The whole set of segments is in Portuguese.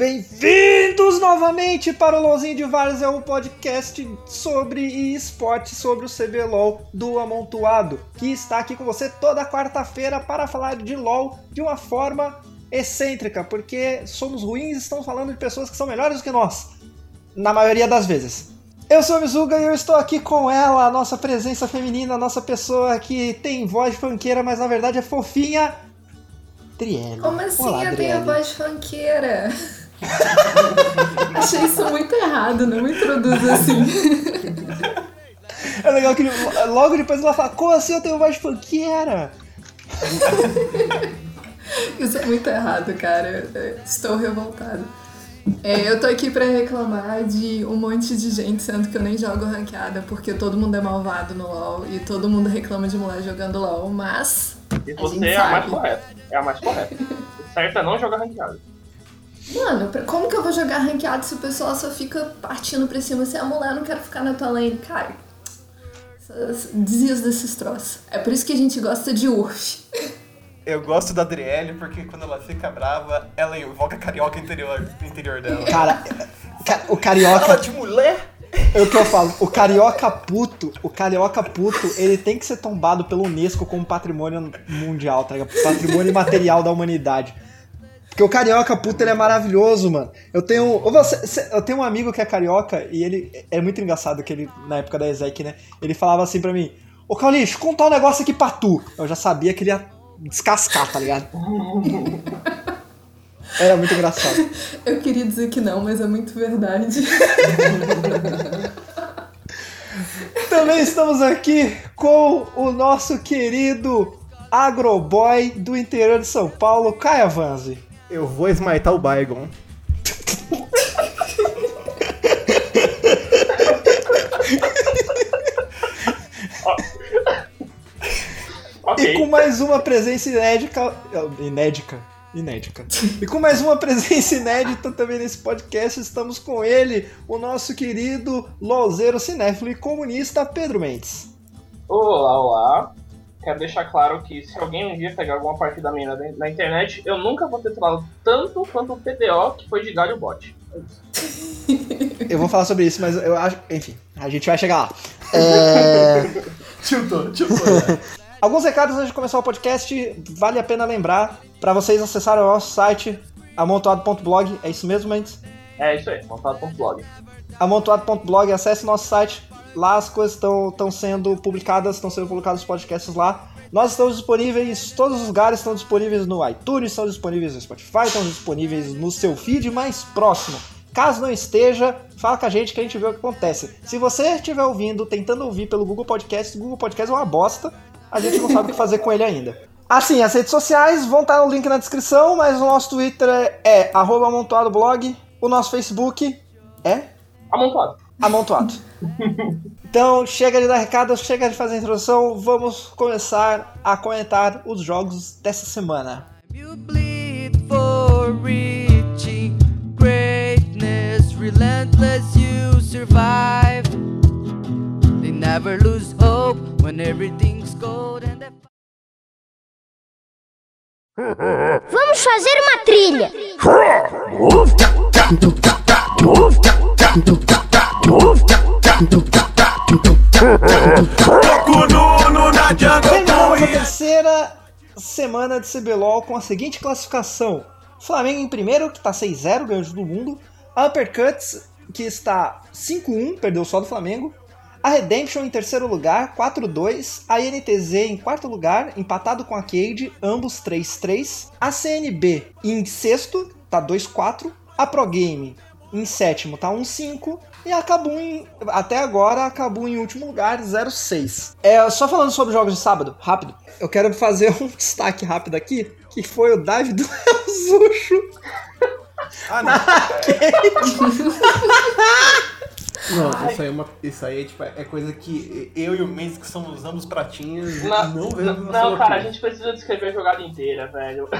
Bem-vindos novamente para o LOLzinho de Vários, é um podcast sobre esporte, sobre o CBLOL do Amontoado, que está aqui com você toda quarta-feira para falar de LOL de uma forma excêntrica, porque somos ruins e estamos falando de pessoas que são melhores do que nós, na maioria das vezes. Eu sou a Mizuga e eu estou aqui com ela, a nossa presença feminina, a nossa pessoa que tem voz funkeira, mas na verdade é fofinha, Trielle. Como assim Olá, eu tenho a Adriele. voz funkeira? Achei isso muito errado, não me introduz assim. É legal que ele- logo depois ela fala, como assim eu tenho voz funkeira? Isso é muito errado, cara. Eu Estou revoltada. É, eu tô aqui pra reclamar de um monte de gente, sendo que eu nem jogo ranqueada, porque todo mundo é malvado no LoL e todo mundo reclama de mulher jogando LoL, mas. E A você gente é a mais correta. É a mais correta. O certo é não jogar ranqueado. Mano, como que eu vou jogar ranqueado se o pessoal só fica partindo pra cima? Se é mulher, eu não quero ficar na tua lane, cara. Desista desses troços. É por isso que a gente gosta de URF. Eu gosto da Adriele porque quando ela fica brava, ela invoca a carioca interior, interior dela. Cara, ca- o Fala carioca, de mulher? é o que eu falo, o carioca puto, o carioca puto, ele tem que ser tombado pelo Unesco como patrimônio mundial, tá ligado? Patrimônio material da humanidade. Porque o carioca puto, ele é maravilhoso, mano. Eu tenho, você- cê- eu tenho um amigo que é carioca e ele é muito engraçado que ele na época da Ezek, né? Ele falava assim pra mim: "Ô Caulish, contar um negócio aqui pra tu". Eu já sabia que ele ia descascar, tá ligado? Era muito engraçado. Eu queria dizer que não, mas é muito verdade. Também estamos aqui com o nosso querido agroboy do interior de São Paulo, Caia Vanzi. Eu vou esmaitar o Baigon. Ok. E com mais uma presença inédita. Inédita. Inédita. E com mais uma presença inédita também nesse podcast, estamos com ele, o nosso querido Lozeiro Cinéfilo e comunista Pedro Mendes. Olá, olá. Quero deixar claro que se alguém um dia pegar alguma partida minha na, na internet, eu nunca vou ter trollado tanto quanto o PDO que foi de galho bot. Eu vou falar sobre isso, mas eu acho. Enfim, a gente vai chegar lá. É. Tiltou, tiltou. Alguns recados antes de começar o podcast, vale a pena lembrar para vocês acessarem o nosso site amontoado.blog, é isso mesmo, Mendes? É isso aí, montado.blog. amontoado.blog, acesse nosso site, lá as coisas estão sendo publicadas, estão sendo publicados os podcasts lá. Nós estamos disponíveis, todos os lugares estão disponíveis no iTunes, estão disponíveis no Spotify, estão disponíveis no seu feed mais próximo. Caso não esteja, fala com a gente que a gente vê o que acontece. Se você estiver ouvindo, tentando ouvir pelo Google Podcast, o Google Podcast é uma bosta, a gente não sabe o que fazer com ele ainda. Assim, as redes sociais vão estar no link na descrição, mas o nosso Twitter é, é arroba amontoadoblog, o nosso Facebook é Amontoado. amontoado. Então, chega de dar recado, chega de fazer a introdução, vamos começar a comentar os jogos dessa semana. You bleed for reaching greatness, relentless you survive. They never lose hope when everything's cold and they Vamos fazer uma trilha. Terminamos a terceira semana de CBLOL com a seguinte classificação: Flamengo em primeiro, que está 6-0, ganhou todo mundo. Uppercuts, que está 5-1, perdeu só do Flamengo. A Redemption em terceiro lugar, 4-2. A INTZ em quarto lugar, empatado com a Cade, ambos 3-3. A CNB em sexto, tá 2-4. A Pro Game em sétimo, tá 1-5. E a Kabum, em- até agora, a Kabum em último lugar, 0-6. É, só falando sobre jogos de sábado, rápido, eu quero fazer um destaque rápido aqui, que foi o dive do Elzucho. Ah, não. Não, isso aí, é uma, isso aí tipo, é coisa que eu e o Mendes, que somos ambos pratinhos, Não, não vemos na não, cara, a opinião. gente precisa descrever a jogada inteira, velho.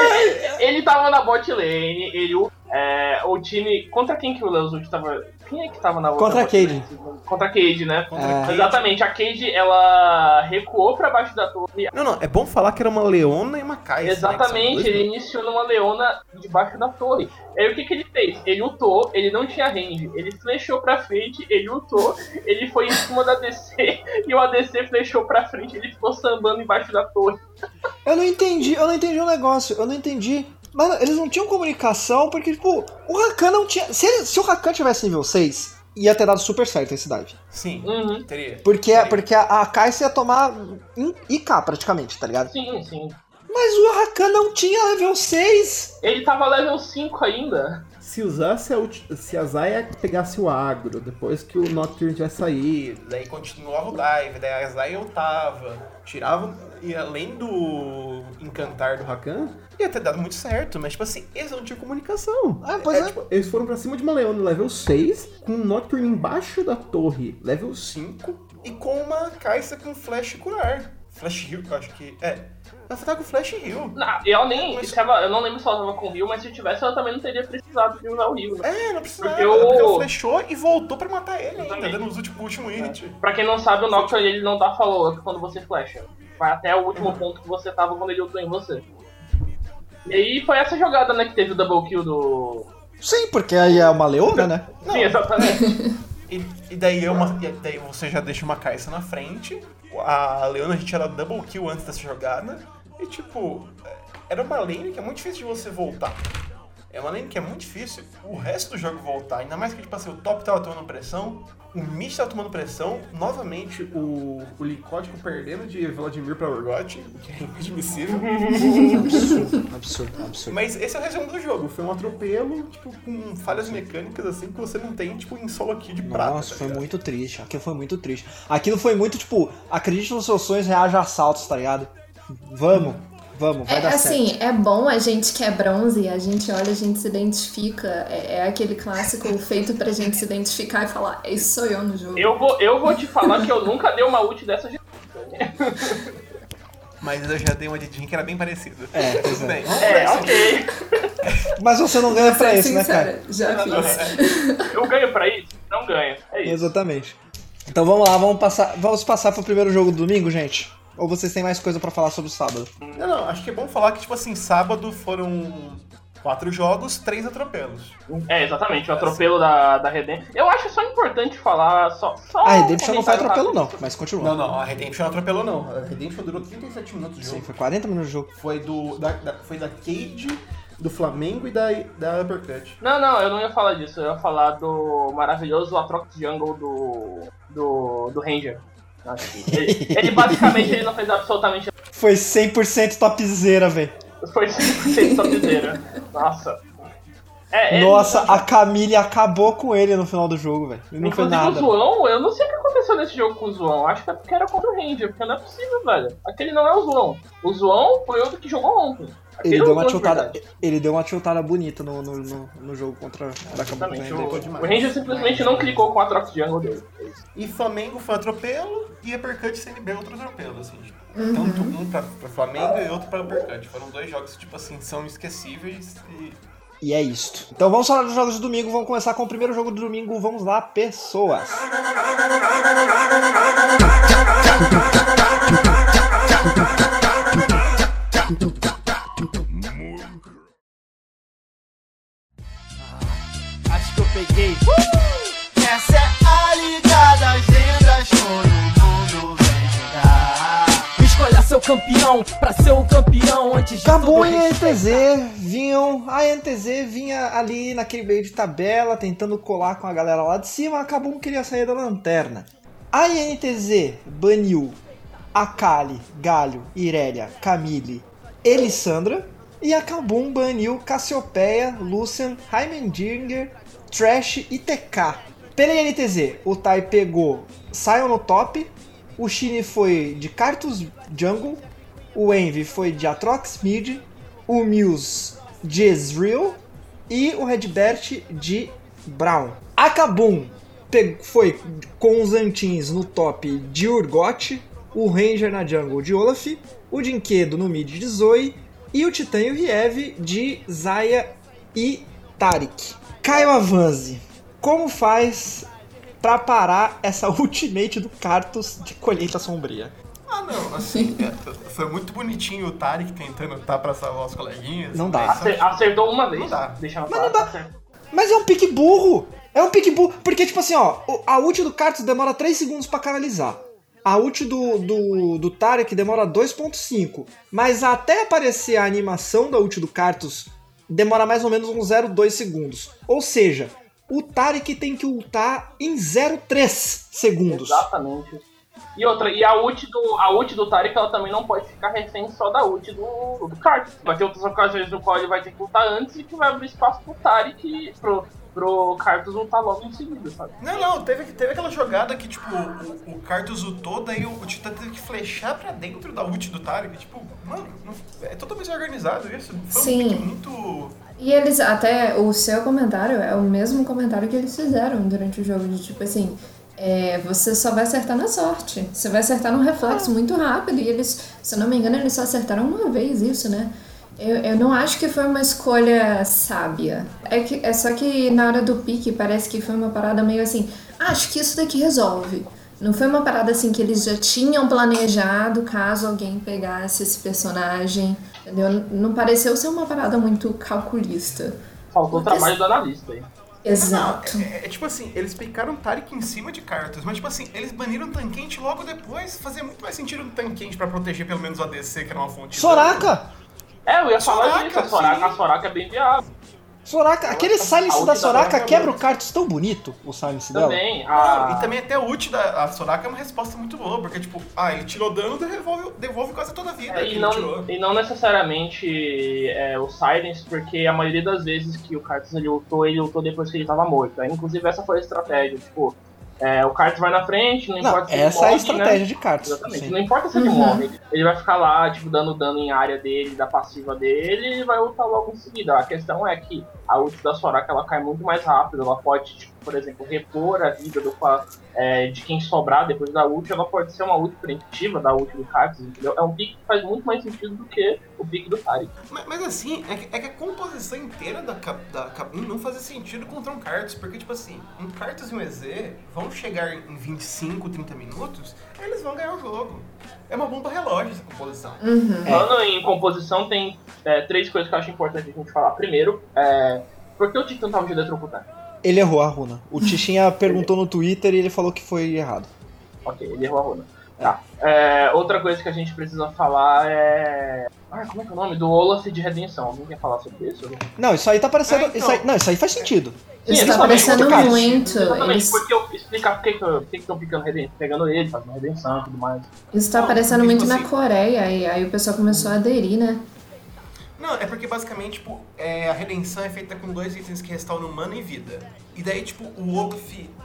ele, ele tava na bot lane, ele, é, o time. Contra quem que o Leozuki tava. Quem é que tava na outra? Contra a Cade. Contra a Cade, né? É. Exatamente, a Cade ela recuou pra baixo da torre. Não, não, é bom falar que era uma leona e uma caixa. Exatamente, ele iniciou numa leona debaixo da torre. Aí o que, que ele fez? Ele lutou, ele não tinha range, ele flechou pra frente, ele lutou, ele foi em cima da DC e o ADC flechou pra frente, ele ficou sambando embaixo da torre. Eu não entendi, eu não entendi o negócio, eu não entendi. Mano, eles não tinham comunicação porque, tipo, o Rakan não tinha. Se, ele- se o Rakan tivesse nível 6, ia ter dado super certo esse dive. Sim, Uhum. teria. Porque, Teria. porque a, a Kai'Sa ia tomar em IK praticamente, tá ligado? Sim, sim. Mas o Rakan não tinha level 6. Ele tava level 5 ainda. Se usasse a, ulti- se a Zaya pegasse o agro, depois que o Nocturne tivesse saído, daí continuava o dive, daí a Zaya ultava, tirava, e além do encantar do Rakan, ia ter dado muito certo, mas tipo assim, eles não tinham comunicação. Ah, pois é. tipo, eles foram pra cima de uma Leona level 6, com o Nocturne embaixo da torre, level 5, e com uma Kai'Sa com flash curar. Flash heal, eu acho que. É. Ela tava com flash heal. Não, eu nem. Mas- ela- eu não lembro se ela tava com o Rio, mas se tivesse, ela também não teria precisado de usar o Rio. Né? É, não precisava. Porque Porque, o- ela flechou e voltou pra matar ele ainda, Exatamente. dando os últimos último hit. Pra quem não sabe, o Nocturne ele não dá follow-up quando você flasha. Vai até o último ponto que você tava quando ele ultou em você. E aí foi essa jogada, né, que teve o double kill do. Sim, porque aí é uma leona, né? Sim, exatamente. E, e daí, é uma, e daí você já deixa uma Kai'Sa na frente. A Leona a gente era double kill antes dessa jogada. E tipo, era uma lane que é muito difícil de você voltar. É uma lane que é muito difícil o resto do jogo voltar. Ainda mais que tipo assim, o top tava tomando pressão, o mid tava tomando pressão. Novamente o, o Licótico perdendo de Vladimir pra Urgot, o que é inadmissível. Absurdo, absurdo, absurdo. Mas esse é o resumo do jogo. Foi um atropelo, tipo, com falhas mecânicas assim que você não tem, tipo, em solo aqui de prata. Nossa, tá foi muito triste. Aquilo foi muito triste. Aquilo foi muito, tipo, acredite nos seus sonhos, reaja a assaltos, tá ligado? Vamos, vamos, vai É, dar assim, certo. é bom a gente que é bronze, a gente olha, a gente se identifica. É, é aquele clássico feito pra gente se identificar e falar, esse sou eu no jogo. Eu vou, eu vou te falar que eu nunca dei uma ult dessa de. Mas eu já dei uma de Jin que era bem parecida. É, Tudo é. bem. É, ok. Mas você não ganha pra isso, né, cara? já fiz. Eu ganho pra isso? Não ganho. É isso. Exatamente. Então vamos lá, vamos passar, vamos passar pro primeiro jogo do domingo, gente? Ou vocês têm mais coisa pra falar sobre o sábado? Não, não, acho que é bom falar que, tipo assim, sábado foram quatro jogos, três atropelos. É, exatamente, o atropelo da, da Redemption. Eu acho só importante falar. Só, só A Redemption não foi atropelo, não, mas continua. Não, não, a Redemption não atropelou, não. A Redemption durou 37 minutos de Sim, jogo. foi 40 minutos de jogo. Foi do. Da, da- foi da Cade, do Flamengo e da, da Uppercut. Não, não, eu não ia falar disso. Eu ia falar do maravilhoso Atrox Jungle do. do. do Ranger. Ele, ele basicamente ele não fez absolutamente Foi 100% topzera, velho. Foi 100% topzera. Nossa. É, Nossa, a Camille acabou com ele no final do jogo, velho. Não foi nada. o Zoão, eu não sei o que aconteceu nesse jogo com o Zoão. Acho que é porque era contra o Ranger, porque não é possível, velho. Aquele não é o Zoão. O Zoão foi outro que jogou ontem. Ele é o deu uma de tiltada, ele deu uma tiltada bonita no, no, no, no jogo contra Exatamente. O, demais. o Ranger simplesmente não clicou com a Atrox Jungle dele. E Flamengo foi atropelo e Uppercut e CNB outro atropelo, assim. tipo, Tanto um pra, pra Flamengo e outro pra Uppercut. Foram dois jogos que, tipo assim, são esquecíveis e. E é isto. Então vamos falar dos jogos de domingo. Vamos começar com o primeiro jogo do domingo. Vamos lá, pessoas. Que. Uh! Essa é a liga das lendas, todo mundo vem jogar. Escolha seu campeão pra ser o campeão antes de tudo. e a NTZ vinham. A NTZ vinha ali naquele meio de tabela, tentando colar com a galera lá de cima. A Kabum queria sair da lanterna. A INTZ baniu Akali, Galho, Irelia, Camille, Elisandra. E a Kabum baniu Cassiopeia, Lucian, Heimendinger, Trash e TK. Pela INTZ, o Tai pegou Sion no top, o Shine foi de Cartus Jungle, o Envy foi de Atrox Mid, o Muse de Ezreal e o Redbert de Brown. A foi com os Antins no top de Urgot, o Ranger na jungle de Olaf, o Dinquedo no mid de Zoe e o Titã e o Riev de Zaya e Tarik. Caio Avanzi como faz pra parar essa ultimate do Cartus de colheita sombria? Ah, não, assim, é, foi muito bonitinho o Tarek tentando lutar pra salvar os coleguinhas. Não dá. Acer- Acertou uma vez. Não dá. Deixa ela Mas não dá. Mas é um pique burro! É um pique burro. Porque, tipo assim, ó, a ult do Cartus demora 3 segundos pra canalizar. A ult do, do, do Tarek demora 2.5. Mas até aparecer a animação da ult do Cartus, demora mais ou menos uns 0,2 segundos. Ou seja, o Tarek tem que ultar em 0,3 segundos. Exatamente. E outra, e a ult do, a ult do Tarek ela também não pode ficar refém só da ult do, do Kart. Vai ter outras ocasiões no qual ele vai ter que lutar antes e que vai abrir espaço pro Tarek pro, pro Kartus lutar logo em seguida, sabe? Não, não, teve, teve aquela jogada que, tipo, o, o Cartus ultou, daí o, o Titã teve que flechar pra dentro da ult do Tarek. Tipo, mano, não- é totalmente organizado isso. Foi Sim. um muito. E eles, até o seu comentário é o mesmo comentário que eles fizeram durante o jogo, de tipo assim, é, você só vai acertar na sorte. Você vai acertar no reflexo muito rápido. E eles, se eu não me engano, eles só acertaram uma vez isso, né? Eu, eu não acho que foi uma escolha sábia. É, que, é só que na hora do pique parece que foi uma parada meio assim, "Ah, acho que isso daqui resolve. Não foi uma parada assim que eles já tinham planejado caso alguém pegasse esse personagem. Entendeu? Não pareceu ser uma parada muito calculista. Faltou o trabalho do analista aí. Exato. É, é tipo assim, eles picaram o Tarek em cima de cartas, mas tipo assim, eles baniram o Tanquente logo depois. Fazia muito mais sentido o Tanquente pra proteger pelo menos o ADC, que era uma fonte. Soraka! É, eu ia falar Soraka, disso, a Soraka, a Soraka é bem viável. Soraka, aquele silence da Soraka é quebra o. Cartus tão bonito, o silence dela. Também, a... e também até o ult da a Soraka é uma resposta muito boa, porque tipo, ah, ele tirou dano, devolve, devolve quase toda a vida É, e, não, e não necessariamente é, o Silence, porque a maioria das vezes que o Kartus ele ultou, ele ultou depois que ele tava morto. Aí, inclusive essa foi a estratégia, tipo, é, o Kartus vai na frente, não Não, importa se ele essa é a morre, estratégia né? de Cartus. Exatamente, sim. não importa se ele Uhum. morre, ele vai ficar lá, tipo, dando dano em área dele, da passiva dele, e vai ultar logo em seguida. A questão é que a ult da Soraka, ela cai muito mais rápido, ela pode, tipo, por exemplo, repor a vida do, é, de quem sobrar depois da ult, ela pode ser uma ult preventiva da ult do Kartus, entendeu? É um pique que faz muito mais sentido do que o pique do Tarek. Mas, mas assim, é que, é que a composição inteira da, da Kabum não fazia sentido contra um Kartus, porque tipo assim, um Kartus e um EZ vão chegar em 25, 30 minutos, eles vão ganhar o jogo. É uma bomba relógio essa composição. Uhum. Falando em composição, tem é, três coisas que eu acho importante a gente falar. Primeiro, é, por que o Titã tava de eletrocutando? Ele errou a runa. O Tichinha perguntou no Twitter e ele falou que foi errado. Ok, ele errou a runa. Tá. É, outra coisa que a gente precisa falar é. Ah, como é que é o nome? Do Olaf de Redenção. Alguém quer falar sobre isso? Não, isso aí tá parecendo. É, então. isso aí- não, isso aí faz sentido. Isso Sim, tá exatamente, parecendo muito. Exatamente, Eles, porque eu explicar por que estão pegando ele, fazendo redenção e tudo mais. isso tá Não, parecendo tipo muito na assim- Coreia, e aí o pessoal começou a aderir, né? Não, é porque basicamente, tipo, é, a redenção é feita com dois itens que restauram mana e vida. E daí, tipo, o Olaf,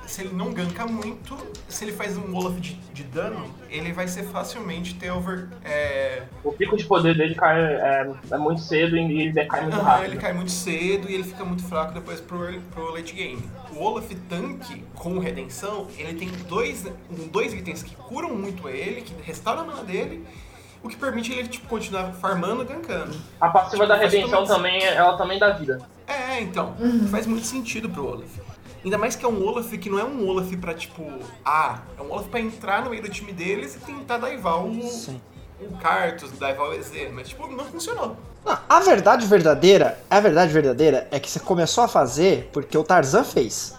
se ele não ganka muito, se ele faz um Olaf de, de dano, ele vai ser facilmente ter over. É, O pico de poder dele cai é, é muito cedo e ele decai muito aham, rápido. ele cai muito cedo e ele fica muito fraco depois pro, early- pro late game. O Olaf tanque com redenção, ele tem dois, dois itens que curam muito ele, que restauram a mana dele, o que permite ele, tipo, continuar farmando e gankando. A passiva da Faz redenção também, ela também dá vida. É, então, faz muito sentido pro Olaf. Ainda mais que é um Olaf que não é um Olaf pra, tipo, ah, é um Olaf pra entrar no meio do time deles e tentar daivar o, Sim. o Cartus, daivar o EZ, mas, tipo, não funcionou. Não, a verdade verdadeira, a verdade verdadeira é que você começou a fazer porque o Tarzan fez.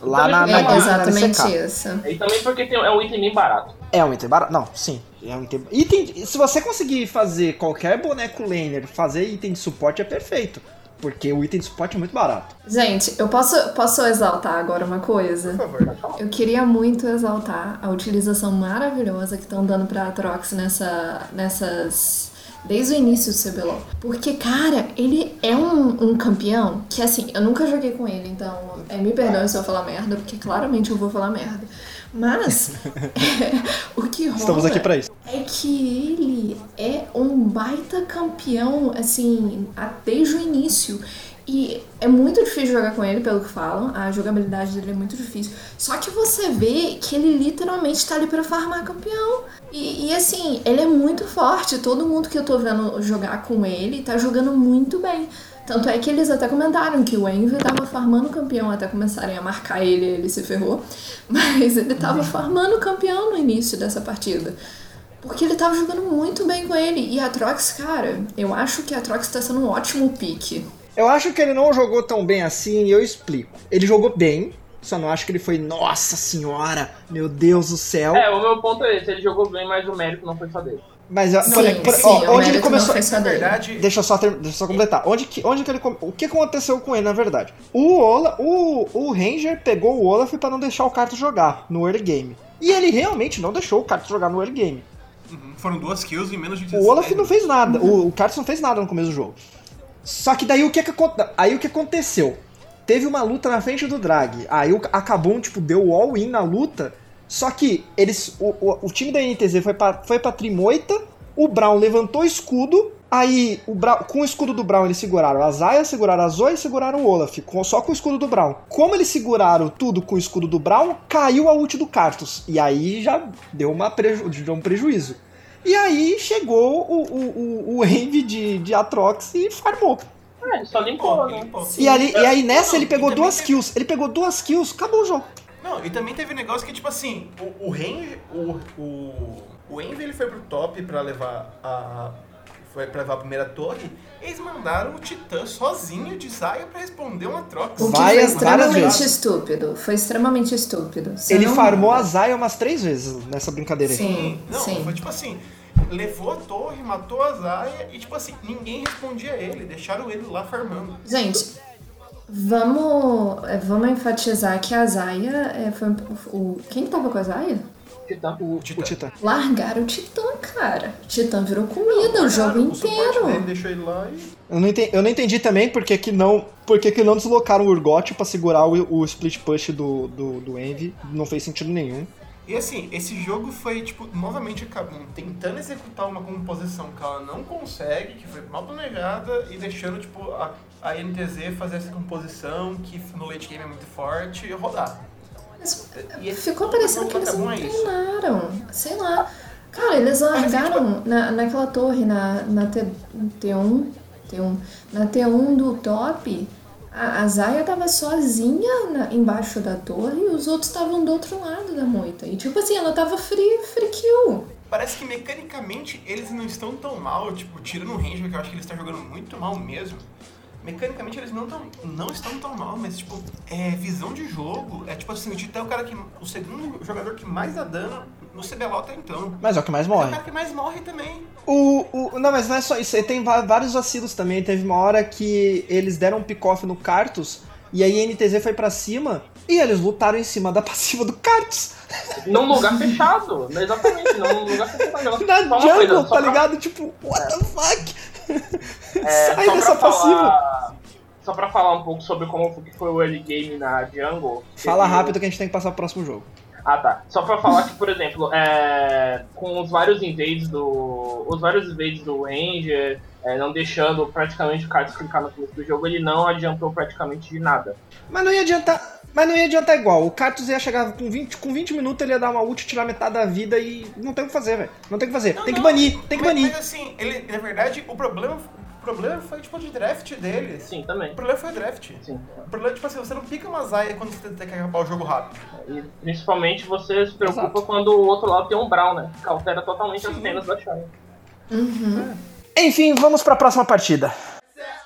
Lá na, na, É, exatamente LCK. isso. E também porque tem, é um item bem barato. É um item barato? Não, sim. É um item. item. Se você conseguir fazer qualquer boneco laner, fazer item de suporte é perfeito. Porque o item de suporte é muito barato. Gente, eu posso, posso exaltar agora uma coisa? Por favor. Eu queria muito exaltar a utilização maravilhosa que estão dando pra Atrox nessa, nessas. Desde o início do CBLOL. Porque, cara, ele é um, um campeão que, assim, eu nunca joguei com ele, então é, me perdoe se eu falar merda, porque claramente eu vou falar merda. Mas, o que rola Estamos aqui pra isso. é que ele é um baita campeão, assim, desde o início. E é muito difícil jogar com ele, pelo que falam. A jogabilidade dele é muito difícil. Só que você vê que ele literalmente tá ali pra farmar campeão. E, e, assim, ele é muito forte. Todo mundo que eu tô vendo jogar com ele tá jogando muito bem. Tanto é que eles até comentaram que o Envy tava farmando o campeão até começarem a marcar ele, ele se ferrou. Mas ele tava farmando o campeão no início dessa partida. Porque ele tava jogando muito bem com ele. E a Trox, cara, eu acho que a Trox tá sendo um ótimo pique. Eu acho que ele não jogou tão bem assim e eu explico. Ele jogou bem, só não acho que ele foi, nossa senhora, meu Deus do céu. É, o meu ponto é esse, ele jogou bem, mas o mérito não foi só dele. Mas Sim, por- por- sim, ó, o onde ele começou. Na verdade, Deixa eu só, ter- deixa eu só completar. Onde que, onde que ele. O que aconteceu com ele, na verdade? O, Ola, o, o Ranger pegou o Olaf pra não deixar o Carto jogar no early game. E ele realmente não deixou o Carto jogar no early game. uhum, foram duas kills em menos de O Olaf 17. não fez nada. O, o Carlos não fez nada no começo do jogo. Só que daí o que, que, acon- aí o que aconteceu? Teve uma luta na frente do Drag. Aí o Acabum, tipo, deu all-in na luta. Só que eles. O, o, o time da NTZ foi pra, foi pra Trimoita. O Brown levantou o escudo. Aí, o Brown, com o escudo do Brown, eles seguraram a Zaya, seguraram a Zoe e seguraram o Olaf. Com, só com o escudo do Brown. Como eles seguraram tudo com o escudo do Brown, caiu a ult do Cartus. E aí já deu, uma preju, deu um prejuízo. E aí chegou o, o, o, o Envy de, de Atrox e farmou. É, ele só limpou, né? Limpou. E, ali, e aí nessa ele pegou duas kills. Ele pegou duas kills, acabou o jogo. Não, e também teve negócio que, tipo assim, o, o range, o, o, o Envy ele foi pro top pra levar a. Foi pra levar a primeira torre. Eles mandaram o Titã sozinho de saia pra responder uma troca. O que Várias- foi várias extremamente vezes. estúpido. Foi extremamente estúpido. Você ele não- farmou a Zaya umas três vezes nessa brincadeira aí. Sim, Não, sim. foi tipo assim, levou a torre, matou a Zaya e tipo assim, ninguém respondia a ele, deixaram ele lá farmando. Gente, vamos, é, vamos enfatizar que a Zaya é, foi o. Quem tava com a Zaya? Titã. O, Titã. o Titã. Largaram o Titã, cara. O Titã virou comida o jogo Cara, o inteiro. dele deixou ele lá e. Eu não entendi, eu não entendi também porque que não, porque que não deslocaram o Urgot pra segurar o, o split push do, do, do Envy. Não fez sentido nenhum. E assim, esse jogo foi, tipo, novamente acabou tentando executar uma composição que ela não consegue, que foi mal planejada, e deixando, tipo, a, a NTZ fazer essa composição que no late game é muito forte e rodar. Mas E ficou parecendo que eles não treinaram. Sei lá. Cara, eles que, largaram na, naquela torre, na, na T, T1, T1, na T1 do top. A, a Zaya tava sozinha na- embaixo da torre e os outros estavam do outro lado da moita. E tipo assim, ela tava free, free kill. Parece que mecanicamente eles não estão tão mal, tipo, tirando o Ranger, que eu acho que ele está jogando muito mal mesmo. Mecanicamente eles não, tão, não estão tão mal, mas tipo, é visão de jogo. É tipo assim, o Titã é o cara que. o segundo jogador que mais dá dano no CBLOL até então. Mas é o que mais É o morre. cara que mais morre também. O, o, não, mas não é só isso. Tem vários vacilos também. Teve uma hora que eles deram um pick-off no Cartus e aí a NTZ foi pra cima e eles lutaram em cima da passiva do Cartus. Num lugar fechado. Exatamente, num lugar fechado. Na jungle, coisa, tá pra- ligado? Tipo, what the fuck? É, Sai só dessa passiva. falar, Só pra falar um pouco sobre como que foi o early game na jungle. Fala teve- rápido que a gente tem que passar pro próximo jogo. Ah, tá. Só pra falar que, por exemplo, é, com os vários invades do. Os vários invades do Ranger, é, não deixando praticamente o Carlos clicar no começo do jogo, ele não adiantou praticamente de nada. Mas não ia adiantar. Mas não ia adiantar igual. O Cartus ia chegar com 20, com 20 minutos, ele ia dar uma ult, tirar metade da vida e não tem o que fazer, velho. Não tem o que fazer. Não, tem que não, banir, tem que mas, banir. Mas assim, ele, na verdade, o problema, o problema foi tipo de draft deles. Sim, também. O problema foi o draft. Sim. O problema, tipo assim, você não pica uma Zaya quando você tem que acabar o jogo rápido. E principalmente você se preocupa Exato. quando o outro lado tem um Brown, né? Que altera totalmente as Sim. cenas da Shine. Enfim, vamos pra próxima partida.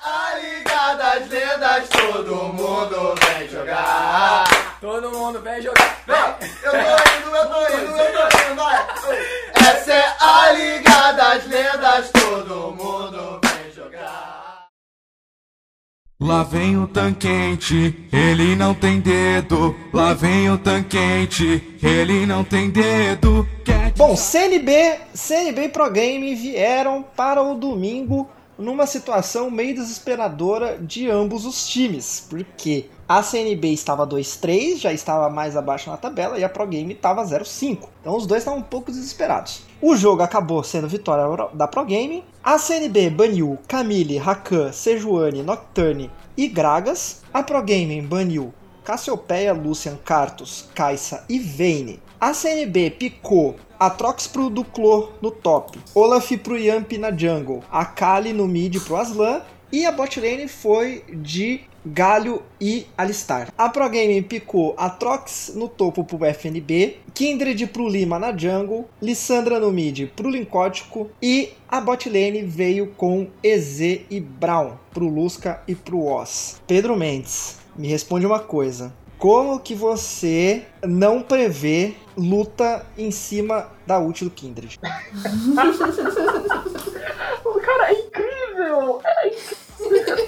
A Liga das Lendas, todo mundo vem jogar. Todo mundo vem jogar. Vem, eu tô indo, eu tô indo, eu tô indo, vai. Essa é a Liga das Lendas, todo mundo vem jogar. Lá vem o tanquente, ele não tem dedo. Lá vem o tanquente, ele não tem dedo. Quer Bom, CNB, CNB e Pro Game vieram para o domingo numa situação meio desesperadora de ambos os times, porque a CNB estava 2-3, já estava mais abaixo na tabela, e a Pro Game estava 0-5. Então os dois estavam um pouco desesperados. O jogo acabou sendo vitória da Pro Game. A CNB baniu Camille, Rakan, Sejuani, Nocturne e Gragas. A Pro Game baniu Cassiopeia, Lucian, Cartus, Kaisa e Vayne. A CNB picou Atrox pro Duclo no top, Olaf pro Yamp na jungle, a Kali no mid pro Aslan E a bot lane foi de Galho e Alistar. A Pro Game picou Atrox no topo pro FNB, Kindred pro Lima na jungle, Lissandra no mid pro Lincótico e a bot lane veio com EZ e Brown pro Lusca e pro Oz. Pedro Mendes, me responde uma coisa. Como que você não prevê luta em cima da ult do Kindred? O cara é incrível! É incrível!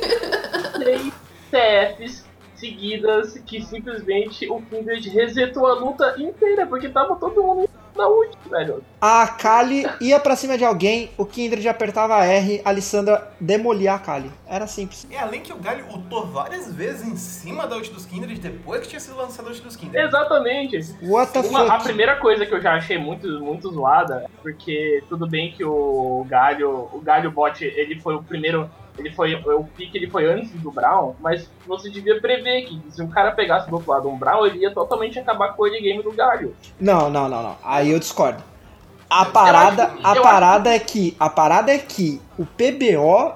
CFs seguidas que simplesmente o Kindred resetou a luta inteira, porque tava todo mundo na ult, velho. A Kali ia pra cima de alguém, o Kindred apertava R, a Lissandra demolia a Kali. Era simples. E além que o Galho ultou várias vezes em cima da ult dos Kindred depois que tinha sido lançado a ult dos Kindred. Exatamente. What the Uma- a fuck? primeira coisa que eu já achei muito, muito zoada, porque tudo bem que o Galho, o Galho Bot, ele foi o primeiro, ele foi, o pique ele foi antes do Brown, mas você devia prever que se um cara pegasse do outro lado um Brown, ele ia totalmente acabar com o early game do Galho. Não, não, não, não. Aí eu discordo. A parada, acho- a parada é que, a parada é que o PBO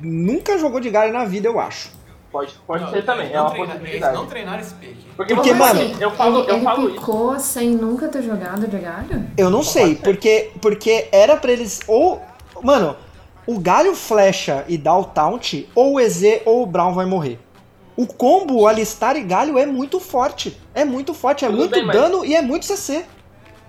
nunca jogou de galho na vida, eu acho. Pode, pode Não, ser também, eles é não uma treina- Eles possibilidade. não treinaram esse pick. Porque, Porque, mano, assim, eu falo, ele, eu ele falo isso. picou sem nunca ter jogado de galho? Eu não sei, porque, porque era pra eles ou, mano, o galho flecha e dá o taunt, ou o EZ ou o Brown vai morrer. O combo Alistar e galho é muito forte. É muito forte, é Tudo muito bem, mas- dano e é muito CC.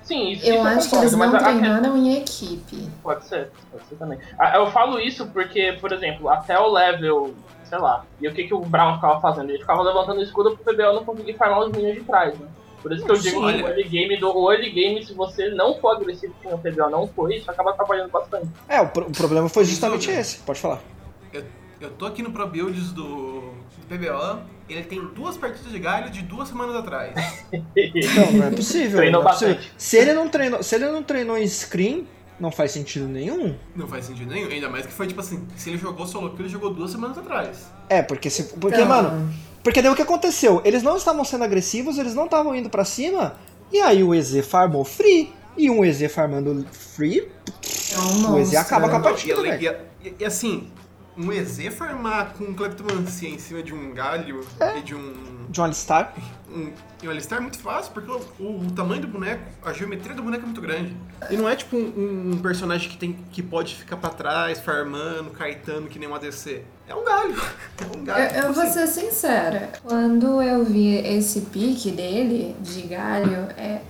Sim, isso, Eu isso acho que concordo, eles mas não a- a- treinaram em equipe. Pode ser, pode ser também. Ah, Eu falo isso porque, por exemplo, até o level, sei lá, e o que, que o Brown ficava fazendo? Ele ficava levantando o escudo pro PBO não conseguir farmar os minions de trás, né? Por isso que eu digo Olha. que o early game, do, o early game, se você não for agressivo com o PBO não foi, isso acaba atrapalhando bastante. É, o, pro- o problema foi justamente esse. Pode falar. Eu, eu tô aqui no Pro Builds do, do PBO, ele tem duas partidas de galho de duas semanas atrás. Não, não é possível. Treinou não é possível. bastante. Se ele não treinou, se ele não treinou em screen, não faz sentido nenhum. Não faz sentido nenhum, ainda mais que foi tipo assim, se ele jogou solo kill, ele jogou duas semanas atrás. É, porque se, porque Então, mano, porque daí o que aconteceu? Eles não estavam sendo agressivos, eles não estavam indo pra cima, e aí o EZ farmou free, e um EZ farmando free, É um o EZ monstro, acaba com a partida, e, velho. e- e- e assim, um EZ farmar com cleptomancia em cima de um galho e de um. John Alistar. um e um Alistar é muito fácil, porque o, o- o tamanho do boneco, a geometria do boneco é muito grande. E não é tipo um, um personagem que, tem, que pode ficar pra trás, farmando, caetando, que nem um ADC. É um galho. É um galho. Eu, eu vou ser sincera, quando eu vi esse pique dele, de galho, é,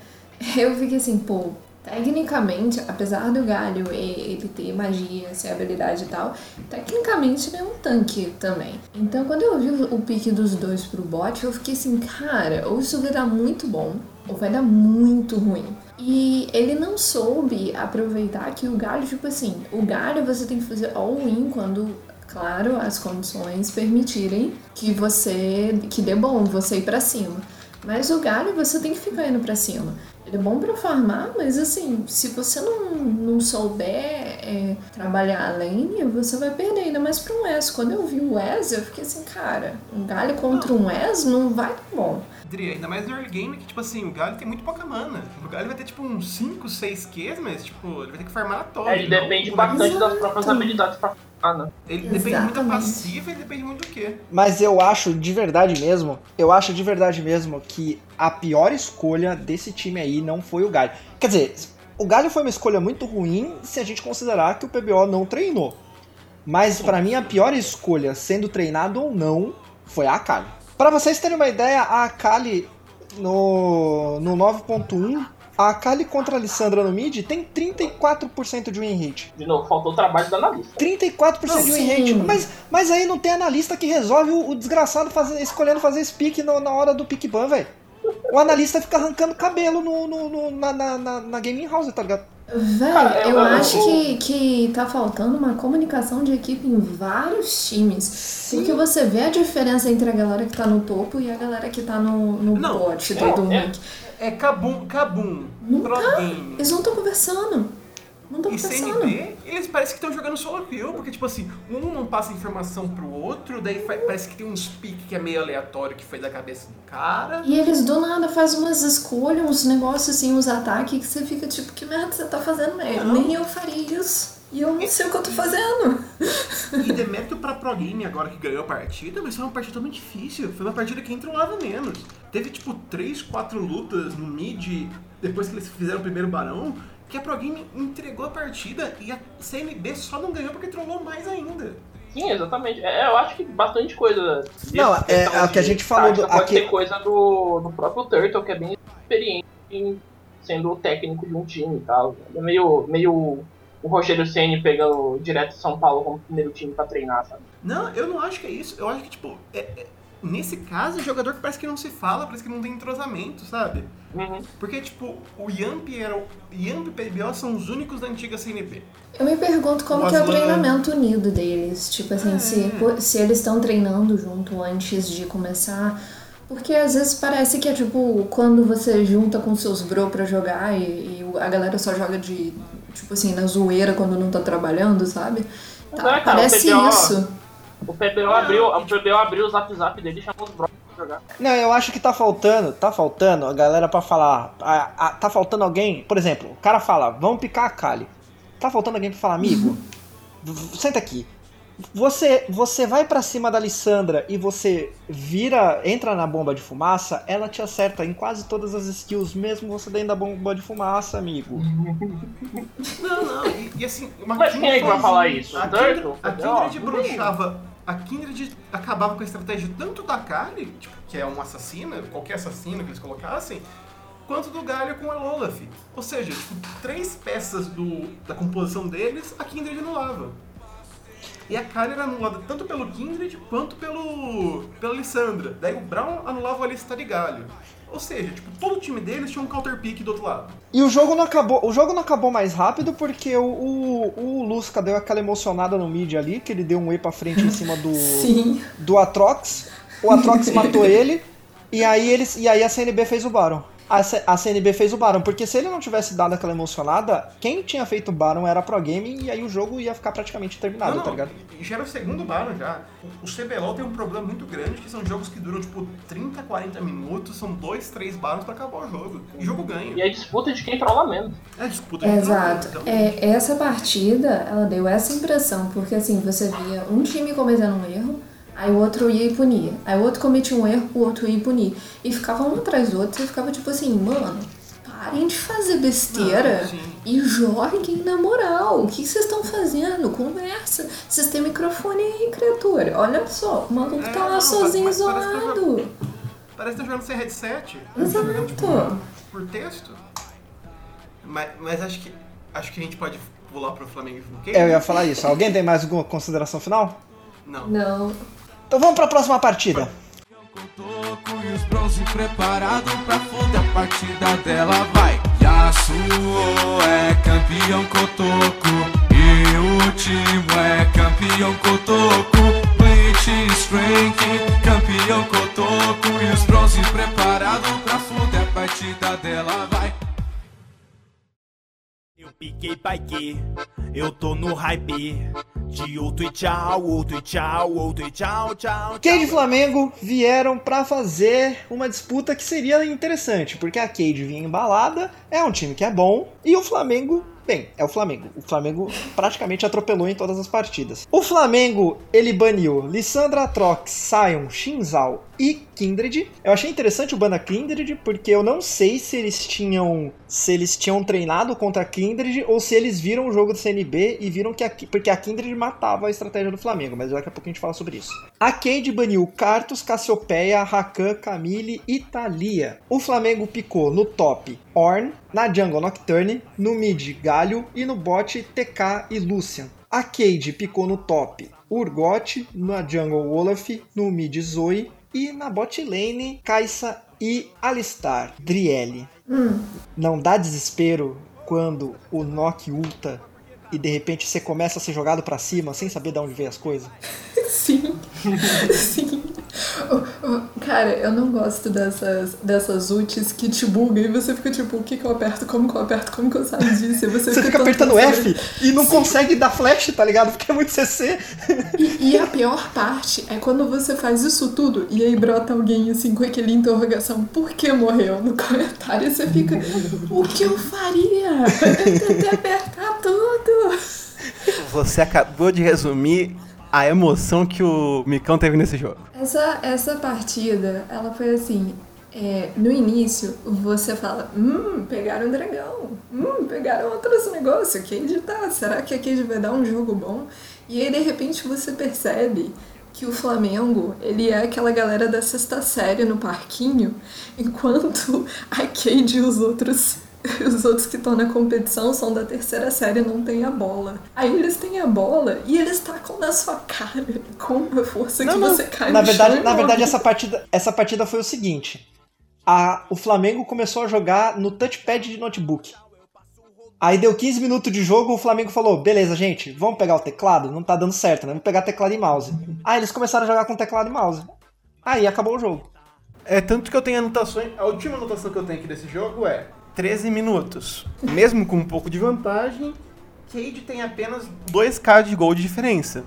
eu fiquei assim, pô, tecnicamente, apesar do galho ele ter magia, ser habilidade e tal, tecnicamente ele é um tanque também. Então quando eu vi o, o pique dos dois pro bot, eu fiquei assim, cara, ou isso vai dar muito bom, ou vai dar muito ruim. E ele não soube aproveitar que o galho, tipo assim, o galho você tem que fazer all-in quando claro, as condições permitirem que você que dê bom você ir pra cima. Mas o galho você tem que ficar indo pra cima. Ele é bom pra farmar, mas assim, se você não, não souber é, trabalhar a lane, você vai perder ainda mais pra um S. Quando eu vi o S, eu fiquei assim, cara, um galho contra um S não vai dar bom. Dri, ainda mais no early game, que tipo assim, o galho tem muito pouca mana. O galho vai ter tipo uns 5, 6 Qs, mas tipo, ele vai ter que farmar a toda. É, ele depende bastante das próprias habilidades pra né? Ele depende muito da Exatamente. passiva e depende muito do quê. Mas eu acho de verdade mesmo, eu acho de verdade mesmo que a pior escolha desse time aí não foi o Galho. Quer dizer, o Galho foi uma escolha muito ruim se a gente considerar que o PBO não treinou. Mas pra mim a pior escolha, sendo treinado ou não, foi a Akali. Pra vocês terem uma ideia, a Akali no, no 9.1, a Akali contra a Lissandra no mid tem 34% de win rate. De novo, faltou o trabalho do analista. 34% de win Sim. rate. Mas, mas aí não tem analista que resolve o, o desgraçado fazer, escolhendo fazer esse pique no- na hora do pick ban, velho. O analista fica arrancando cabelo no, no- no- na, na, na, na gaming house, tá ligado? Velho, Cara, eu- eu, eu- acho que, que tá faltando uma comunicação de equipe em vários times. Porque você vê a diferença entre a galera que tá no topo e a galera que tá no, no Não, bot é, do é. rank. É Kabum, Kabum. Game Eles não estão conversando. Não estão e conversando. CNB, eles parecem que estão jogando solo kill, porque tipo assim, um não passa informação pro outro, daí parece que tem uns piques que é meio aleatório que foi da cabeça do cara. E eles do nada fazem umas escolhas, uns negócios assim, uns ataques que você fica tipo, que merda você tá fazendo mesmo? Nem eu faria isso. E eu não sei o que eu tô fazendo. E demérito pra Pro Game agora que ganhou a partida, mas foi uma partida muito difícil. Foi uma partida que entrolava menos. Teve tipo 3, 4 lutas no mid, depois que eles fizeram o primeiro barão, que a Pro Game entregou a partida e a CNB só não ganhou porque trollou mais ainda. Sim, exatamente. É, eu acho que bastante coisa. Não, é, questão é o que a gente falou do- Pode coisa do, do próprio Turtle, que é bem experiente em sendo o técnico de um time e tal. É meio, meio o Rogério Ceni pegando direto São Paulo como primeiro time pra treinar, sabe? Não, eu não acho que é isso. Eu acho que, tipo, é- é- nesse caso, o jogador que parece que não se fala, parece que não tem entrosamento, sabe? Uhum. Porque, tipo, o Yamp era. O Yamp e o PBO são os únicos da antiga CNB. Eu me pergunto como O que é o Aslan- treinamento unido deles. Tipo assim, se, se eles estão treinando junto antes de começar. Porque às vezes parece que é tipo quando você junta com seus bro pra jogar e, e a galera só joga de. Tipo assim, na zoeira quando não tá trabalhando, sabe? Tá, Mas é, cara, o parece PBO isso. O PBO abriu, o PBO abriu o zap zap dele e chamou os brothers pra jogar. Não, eu acho que tá faltando, tá faltando a galera pra falar. a- a- tá faltando alguém, por exemplo, o cara fala, vamos picar a Kali. Tá faltando alguém pra falar, amigo, senta aqui. Você, você vai pra cima da Lissandra e você vira, entra na bomba de fumaça, ela te acerta em quase todas as skills, mesmo você dentro da bomba de fumaça, amigo. Não, não, e, e assim, uma Mas quem é que vai falar isso? A Kindred, a Kindred broxava. A Kindred acabava com a estratégia tanto da Kali, tipo, que é um assassino, qualquer assassino que eles colocassem, quanto do Galho com a Olaf. Ou seja, tipo, três peças do, da composição deles, a Kindred anulava. E a Kali era anulada tanto pelo Kindred quanto pelo pela Lissandra. Daí o Brown anulava a lista de Galho. Ou seja, tipo, todo o time deles tinha um counter pick do outro lado. E o jogo não acabou, o jogo não acabou mais rápido porque o, o, o Lusca deu aquela emocionada no mid ali, que ele deu um E pra frente em cima do, Sim. do Atrox. O Atrox matou ele. E aí, eles, e aí a CNB fez o Baron. A, a CNB fez o Baron, porque se ele não tivesse dado aquela emocionada, quem tinha feito o Baron era a Pro Game e aí o jogo ia ficar praticamente terminado, não, não, tá ligado? e já era o segundo Baron já. O- CBLOL tem um problema muito grande, que são jogos que duram, tipo, 30, 40 minutos, são dois, três Barons pra acabar o jogo. E o jogo ganha. E é disputa de quem trola menos. É disputa de Exato. Então, É, essa partida, ela deu essa impressão, porque assim, você via um time cometendo um erro, aí o outro ia e punia. Aí o outro cometia um erro, o outro ia e punir. E ficava um atrás do outro, e ficava tipo assim, mano, parem de fazer besteira Não, e joguem na moral. O que vocês estão fazendo? Conversa. Vocês têm microfone aí, criatura. Olha só, o maluco É, tá lá não, sozinho, parece que tá isolado. Parece que tá jogando sem headset. Exato. Jogando, tipo, por texto. Mas, mas acho que acho que a gente pode pular pro Flamengo e Fluminense. Eu ia falar isso. Alguém tem mais alguma consideração final? Não. Não. Então vamos pra próxima partida. E os bronze pra a partida dela vai Yasuo é campeão Cotoco E o time é campeão Strength, campeão E os bronze preparado pra foder a partida dela vai piquei que eu tô no hype de outro e tchau, outro e tchau, outro e tchau, tchau. Cade e Flamengo vieram pra fazer uma disputa que seria interessante, porque a Cade vinha embalada, é um time que é bom, e o Flamengo, bem, é o Flamengo. O Flamengo praticamente atropelou em todas as partidas. O Flamengo, ele baniu Lissandra Trox, Sion, Shinzal e Kindred. Eu achei interessante o bana Kindred, porque eu não sei se eles tinham se eles tinham treinado contra a Kindred ou se eles viram o jogo do CNB e viram que a, porque a Kindred matava a estratégia do Flamengo, mas daqui a pouco a gente fala sobre isso. A Cade baniu Cartus, Cassiopeia, Rakan, Camille e Thalia. O Flamengo picou no top Orn, na jungle Nocturne, no mid Galho e no bot TK e Lucian. A Cade picou no top Urgot, na jungle Olaf, no mid Zoe e na bot lane Kai'Sa e Alistar, Driele. Não dá desespero quando o Nock ulta e de repente você começa a ser jogado pra cima sem saber de onde vem as coisas? Sim, sim. Cara, eu não gosto dessas, dessas ults que te bugam e você fica tipo, o que que eu aperto, como que eu aperto, como que eu saio disso? E você, Você fica apertando saber. F e não consegue dar flash, tá ligado? Porque é muito CC. E, e a pior parte é quando você faz isso tudo e aí brota alguém assim com aquele interrogação, por que morreu? No comentário e você fica, o que eu faria? Eu tentei apertar tudo. Você acabou de resumir a emoção que o Micão teve nesse jogo. Essa, essa partida, ela foi assim. é, no início, você fala, hum, pegaram um dragão, hum, pegaram outros negócios, Cade tá, será que a Cade vai dar um jogo bom? E aí, de repente, você percebe que o Flamengo, ele é aquela galera da sexta série no parquinho, enquanto a Cade e os outros os outros que estão na competição são da terceira série e não tem a bola. Aí eles têm a bola e eles tacam na sua cara com uma força que você cai Na no verdade, chão na verdade essa partida, essa partida foi o seguinte. A, o Flamengo começou a jogar no touchpad de notebook. Aí deu 15 minutos de jogo, o Flamengo falou: beleza, gente, vamos pegar o teclado? Não tá dando certo, né? Vamos pegar teclado e mouse. Aí eles começaram a jogar com teclado e mouse. Aí acabou o jogo. É tanto que eu tenho anotações. A última anotação que eu tenho aqui desse jogo é 13 minutos. Mesmo com um pouco de vantagem, Cade tem apenas 2k de gol de diferença.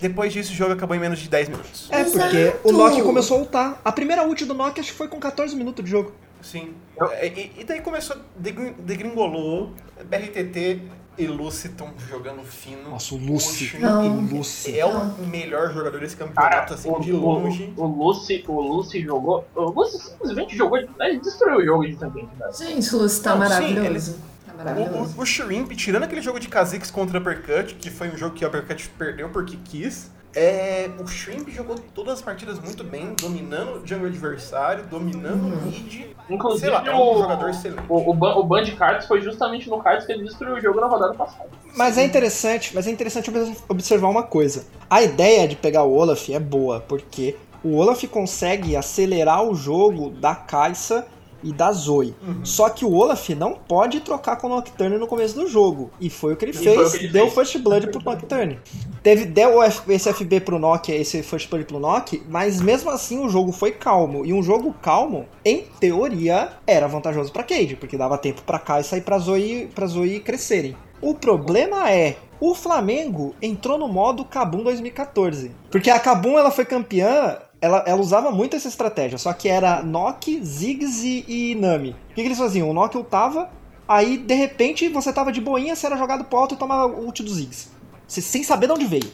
Depois disso, o jogo acabou em menos de 10 minutos. É, Exato. porque o Nokia começou a ultar. A primeira ult do Nokia acho que foi com 14 minutos de jogo. Sim. É, E, e daí começou, degrin- degringolou, BRTT e Luciton jogando fino. Nossa, o Lucy. Não. O Lucy. É o melhor jogador desse Cara, campeonato, assim, o, de o, longe. o, Lucy, o Lucy jogou. O Lucy simplesmente jogou. Ele destruiu o jogo de também. Gente, o Lúcio tá Não, sim, maravilhoso. Tá O, maravilhoso. o, o Shrimp, tirando aquele jogo de Kha'Zix contra Uppercut, que foi um jogo que o Uppercut perdeu porque quis, é, o Shrimp jogou todas as partidas muito bem, dominando o jungle adversário, dominando o mid. Inclusive, Sei lá, é o, um jogador excelente. o, o, Ban- o Band Cards foi justamente no Cards que ele destruiu o jogo na rodada passada. Mas é interessante, mas é interessante ob- observar uma coisa. A ideia de pegar o Olaf é boa, porque o Olaf consegue acelerar o jogo da Kai'Sa e da Zoe. Uhum. Só que o Olaf não pode trocar com o Nocturne no começo do jogo. E foi o que ele E fez, que ele deu fez. First Blood pro Nocturne. Teve, deu esse FB pro Nock, esse First Blood pro Nock, mas mesmo assim o jogo foi calmo. E um jogo calmo, em teoria, era vantajoso pra Cade, porque dava tempo pra Kai'Sa e pra Zoe, pra Zoe crescerem. O problema é, o Flamengo entrou no modo Kabum 2014. Porque a Kabum ela foi campeã, ela, ela usava muito essa estratégia, só que era Nock, Ziggs e, e Nami. O que, que eles faziam? O Nock ultava, aí de repente você tava de boinha, você era jogado pro alto e tomava o ult do Ziggs. Você, sem saber de onde veio.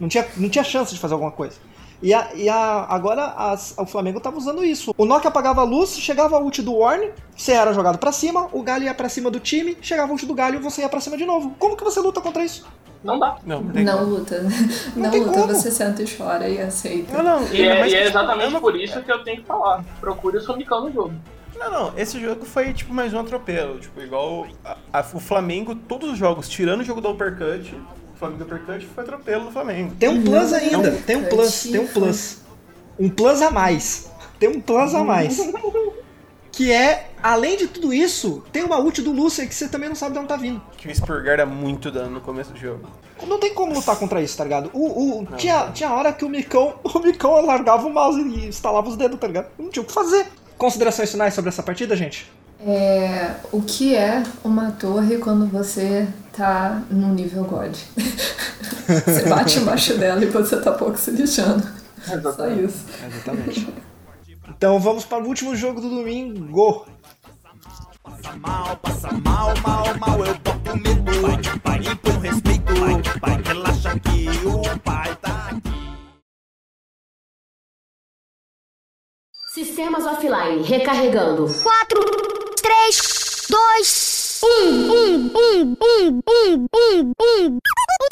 Não tinha, não tinha chance de fazer alguma coisa. E, a, e a, agora as- o Flamengo tava usando isso. O Nokia apagava a luz, chegava a ult do Warn, você era jogado pra cima, o Galho ia pra cima do time, chegava a ult do Galho, você ia pra cima de novo. Como que você luta contra isso? Não dá. Não, não tem Não como. luta. Não, tem luta, como. você senta e chora e aceita. Não, não. E é, mas, e é tipo, exatamente não- por isso que eu tenho que falar. Procure o Somicão no jogo. Não, não, esse jogo foi tipo mais um atropelo. Tipo, igual a- a- o Flamengo, todos os jogos, tirando o jogo do Uppercut, o Flamengo do Uppercut foi atropelo do Flamengo. Tem um plus Não, ainda, não. tem um plus, tem um plus. Um plus a mais. Tem um plus a mais. Que é, além de tudo isso, tem uma ult do Lucian que você também não sabe de onde tá vindo. Que o Spurgar dá muito dano no começo do jogo. Não tem como lutar contra isso, tá ligado? O, o, tinha, tinha hora que o Micão, o Micão largava o mouse e instalava os dedos, tá ligado? Não tinha o que fazer. Considerações finais sobre essa partida, gente? É, o que é uma torre quando você tá no nível God? você bate embaixo dela e você tá pouco se lixando. Só isso. Exatamente. Então vamos para o último jogo do domingo. Mal, passa mal, mal, mal, eu boto medo. Pai, pai, e com respeito, pai, pai, relaxa que o pai tá aqui. Sistemas offline recarregando. 4, 3, 2, 1, 1, 1, 1, 1, 1,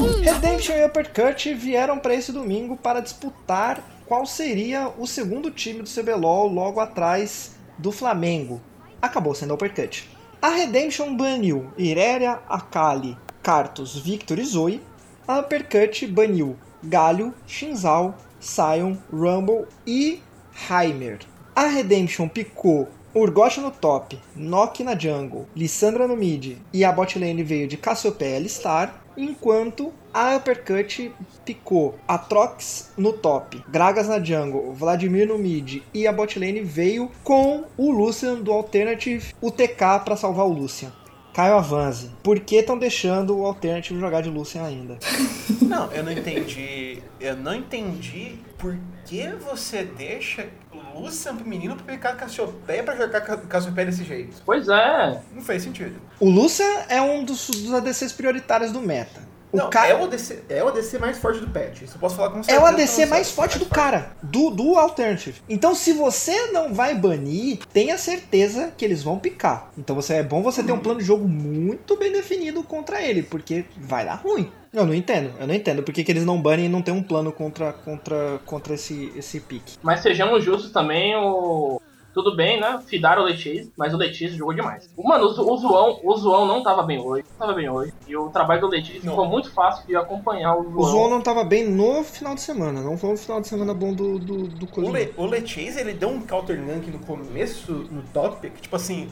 1. Redemption e Uppercut vieram para esse domingo para disputar qual seria o segundo time do CBLOL logo atrás do Flamengo. Acabou sendo Uppercut. A Redemption baniu Irelia, Akali, Karthus, Victor e Zoe. A Uppercut baniu Galio, Shinzal, Sion, Rumble e Heimer. A Redemption picou Urgot no top, Nock na jungle, Lissandra no mid e a bot lane veio de Cassiopeia Alistar, enquanto a Uppercut picou Atrox no top, Gragas na jungle, Vladimir no mid e a bot lane veio com o Lucian do Alternative UTK para salvar o Lucian. Caio Avanze, por que estão deixando o Alternative jogar de Lucian ainda? Não, eu não entendi. Eu não entendi por que você deixa o Lucian pro menino pra pegar Cassiopeia pra jogar Ca- Cassiopeia desse jeito. Pois é. Não fez sentido. O Lucian é um dos, dos ADCs prioritários do meta. O Não, ca- é, o ADC, é o ADC mais forte do patch. Isso eu posso falar com É certeza. o que ADC mais forte do cara, do, do Alternative. Então, se você não vai banir, tenha certeza que eles vão picar. Então, você, é bom você ter um plano de jogo muito bem definido contra ele, porque vai dar ruim. Eu não entendo, eu não entendo por que, que eles não banem e não tem um plano contra, contra, contra esse, esse pique. Mas sejamos justos também, o. Tudo bem, né? Fidaram o Letiz, mas o Letiz jogou demais. Mano, o, o Zoão, o Zoão não tava bem hoje. Não tava bem hoje. E o trabalho do Letiz Não. ficou muito fácil de acompanhar o Zoão. O Zoon não tava bem no final de semana, não foi um final de semana bom do, do, do O, coisa. Le, o ele deu um counter gank no começo, no top pick, tipo assim...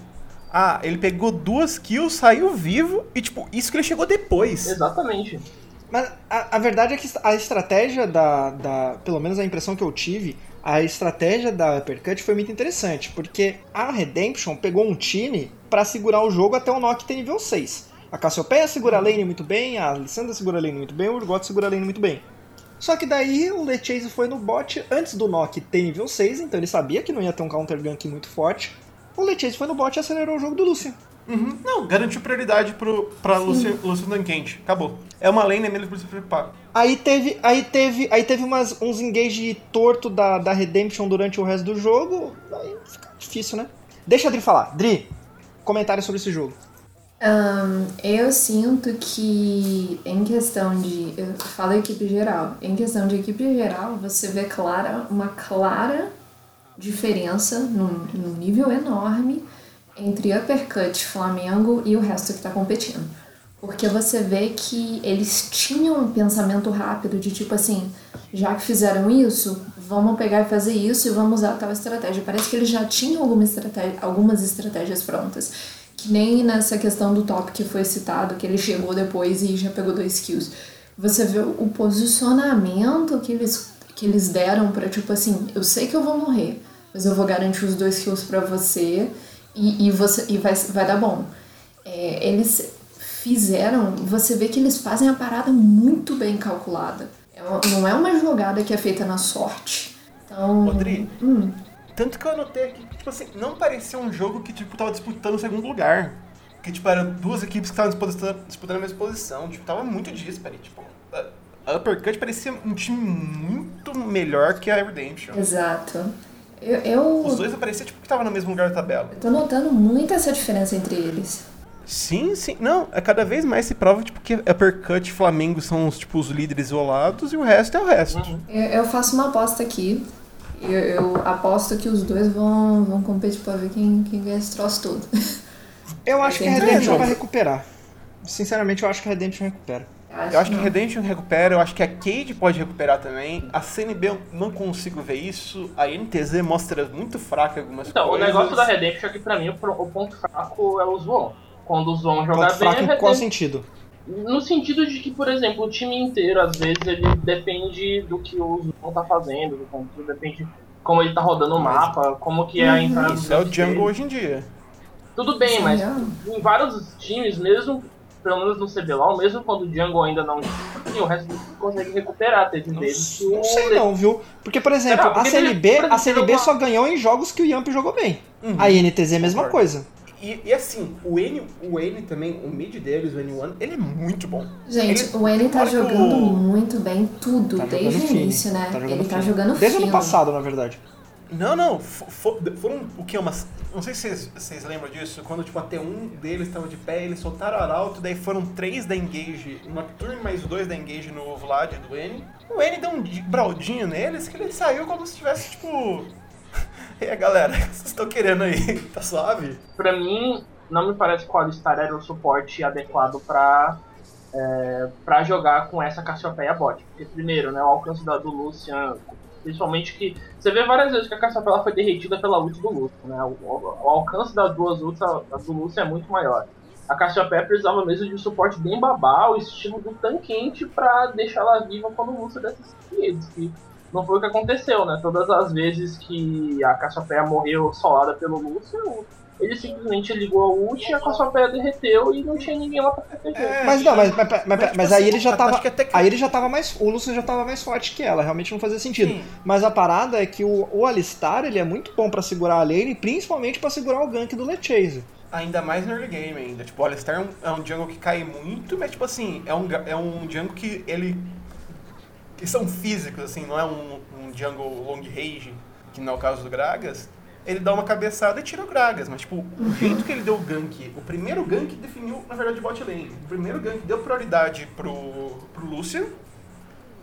Ah, ele pegou duas kills, saiu vivo, e tipo, isso que ele chegou depois. Exatamente. Mas a, a verdade é que a estratégia da, da. Pelo menos a impressão que eu tive, a estratégia da Uppercut foi muito interessante, porque a Redemption pegou um time pra segurar o jogo até o Nock ter nível 6. A Cassiopeia segura a lane muito bem, a Alessandra segura a lane muito bem, o Urgot segura a lane muito bem. Só que daí o Lechase foi no bot antes do Nock ter nível 6, então ele sabia que não ia ter um counter gank muito forte. O Lechase foi no bot e acelerou o jogo do Lucian. Uhum. Não, garantiu prioridade pro, pra Lucian, Lucian. Acabou. É uma lane, é menos por se preocupar. Aí teve, aí teve, aí teve umas, uns engage torto da, da Redemption durante o resto do jogo. Aí fica difícil, né? Deixa a Dri falar. Dri, comentário sobre esse jogo. Ahn, eu sinto que em questão de. Eu falo equipe geral. Em questão de equipe geral, você vê clara, uma clara diferença num, num nível enorme entre Uppercut, Flamengo e o resto que está competindo. Porque você vê que eles tinham um pensamento rápido de tipo assim, já que fizeram isso, vamos pegar e fazer isso e vamos usar tal estratégia. Parece que eles já tinham alguma estratégia, algumas estratégias prontas. Que nem nessa questão do top que foi citado, que ele chegou depois e já pegou dois kills. Você vê o posicionamento que eles, que eles deram pra tipo assim, eu sei que eu vou morrer, mas eu vou garantir os dois kills pra você e, e, você, e vai, vai dar bom. É, eles fizeram, você vê que eles fazem a parada muito bem calculada. É uma- não é uma jogada que é feita na sorte. Então. Rodri, hum, tanto que eu anotei aqui que, tipo assim, não parecia um jogo que, tipo, tava disputando o segundo lugar. Que, tipo, eram duas equipes que estavam disputando, disputando a mesma posição. Tipo, tava muito díspare. Tipo, a- a Uppercut parecia um time muito melhor que a Redemption. exato. Eu, eu Os dois pareciam, tipo, que tava no mesmo lugar da tabela. tô notando muito essa diferença entre eles. Sim, sim. Não, é cada vez mais se prova, tipo, que Uppercut e Flamengo são, os, tipo, os líderes isolados e o resto é o resto. Eu, eu faço uma aposta aqui. Eu, eu aposto que os dois vão, vão competir pra ver quem, quem ganha esse troço todo. Eu acho que a. Redemption É, vai recuperar. Sinceramente, eu acho que a Redemption recupera. Eu acho que a não. Redemption recupera, eu acho que a Cade pode recuperar também. A CNB eu não consigo ver isso. A NTZ mostra muito fraca algumas Então, coisas. o negócio da Redemption é que pra mim o ponto fraco é o Zoon. Quando o Zoon jogar Ponto bem, a fraco em qual sentido? No sentido de que, por exemplo, o time inteiro, às vezes, ele depende do que o Zoon tá fazendo, do controle, depende como ele tá rodando o mapa, como que é a entrada Isso é o dele. Jungle hoje em dia. Tudo bem, Sim, mas é. em vários times, mesmo, pelo menos no CBLOL, mesmo quando o Jungle ainda não o resto do time consegue recuperar. Teve vezes Não sei não, viu? Porque, por exemplo, Será? a Porque ele- por a exemplo, CNB uma- só ganhou em jogos que o Yamp jogou bem. Uhum. A INTZ é a mesma coisa. E, e assim, o N, o N também, o mid deles, o N1, ele é muito bom. Gente, Ele- o N tá que o- jogando muito bem tudo, Tá desde jogando o início, né? Tá jogando ele tá jogando Desde o ano passado, na verdade. Não, não, fo- fo- foram o que? Umas. Não sei se vocês, vocês lembram disso, quando tipo, até um deles estava de pé, eles soltaram o arauto, daí foram três da Engage, uma turn mais dois da Engage no Vlad do N. O N deu um di- braldinho neles que ele saiu como se tivesse, tipo. E aí galera, o que vocês estão querendo aí? Tá suave? pra mim, não me parece que o Alistar era o suporte adequado pra, é, pra jogar com essa Cassiopeia bot. Porque, primeiro, né, o alcance da, do Lucian, principalmente que. Você vê várias vezes que a Cassiopeia foi derretida pela ult do Lucian, né? O, o- o alcance das duas ults do Lucian é muito maior. A Cassiopeia precisava mesmo de um suporte bem babal, estilo do tanquente, pra deixar ela viva quando o Lucian dessas redes. Que não foi o que aconteceu, né? Todas as vezes que a Cassiopeia morreu solada pelo Lucian, ele simplesmente ligou a ult e a Cassiopeia derreteu e não tinha ninguém lá pra proteger. É, Mas não, mas, mas, mas, mas, tipo mas aí assim, ele já tava. que até que- Aí ele já tava mais. O Lucian já tava mais forte que ela, realmente não fazia sentido. Sim. Mas a parada é que o, o Alistar ele é muito bom pra segurar a lane, principalmente pra segurar o gank do Lechase. Ainda mais no early game ainda. Tipo, o Alistar é um, é um jungle que cai muito, mas tipo assim, é um, é um jungle que ele. Que são físicos, assim, não é um, um jungle long range, que não é o caso do Gragas. Ele dá uma cabeçada e tira o Gragas, mas tipo, o jeito que ele deu o gank, o primeiro gank definiu, na verdade, o bot lane. O primeiro gank deu prioridade pro, pro Lucian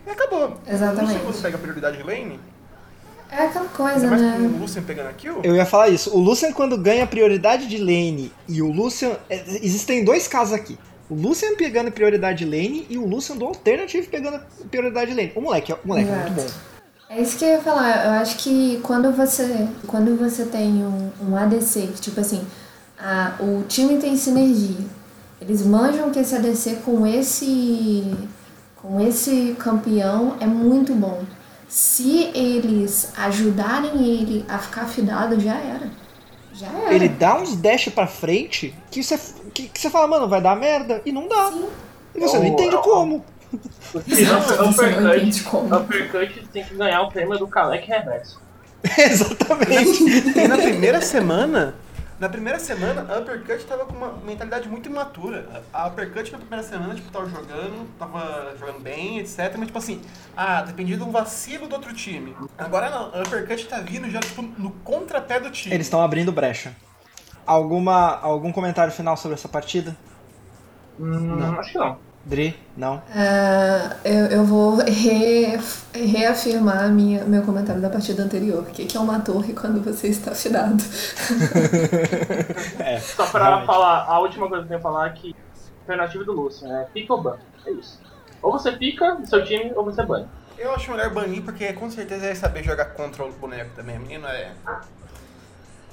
e acabou. Exatamente. O Lucian quando pega prioridade de lane, É aquela coisa, mais com né? o Lucian pegando a kill, Eu ia falar isso. O Lucian, quando ganha prioridade de lane e o Lucian. é, Existem dois casos aqui. O Lucian pegando prioridade de lane e o Lucian do Alternative pegando prioridade de lane. O moleque, o moleque é muito bom. É isso que eu ia falar. Eu acho que quando você, quando você tem um, um ADC, que tipo assim, a, o time tem sinergia. Eles manjam que esse ADC com esse com esse campeão é muito bom. Se eles ajudarem ele a ficar afidado, já era. Já era. Ele dá uns dash pra frente que você, que, que você fala, mano, vai dar merda. E não dá. E você não Eu- entende eu- como. Não Uppercut, como. Uppercut tem que ganhar o prêmio do Kalec Reverso. Exatamente. E na primeira semana, na primeira semana, a Uppercut tava com uma mentalidade muito imatura. A Uppercut na primeira semana, tipo, tava jogando, tava jogando bem, etc. Mas, tipo assim, ah, dependia de um vacilo do outro time. Agora não, a Uppercut tá vindo já, tipo, no contrapé do time. Eles estão abrindo brecha. Alguma, algum comentário final sobre essa partida? Hum, acho que não. Dri? Não? Ah, eu, eu vou re- reafirmar minha, meu comentário da partida anterior. O que, que é uma torre quando você está afinado? É. Só pra realmente. falar, a última coisa que eu tenho que falar é que a alternativa do Lucian é pica ou ban. É isso. Ou você pica do seu time, ou você banha. Eu acho melhor banir, porque com certeza ele vai saber jogar contra o boneco também. O menino é...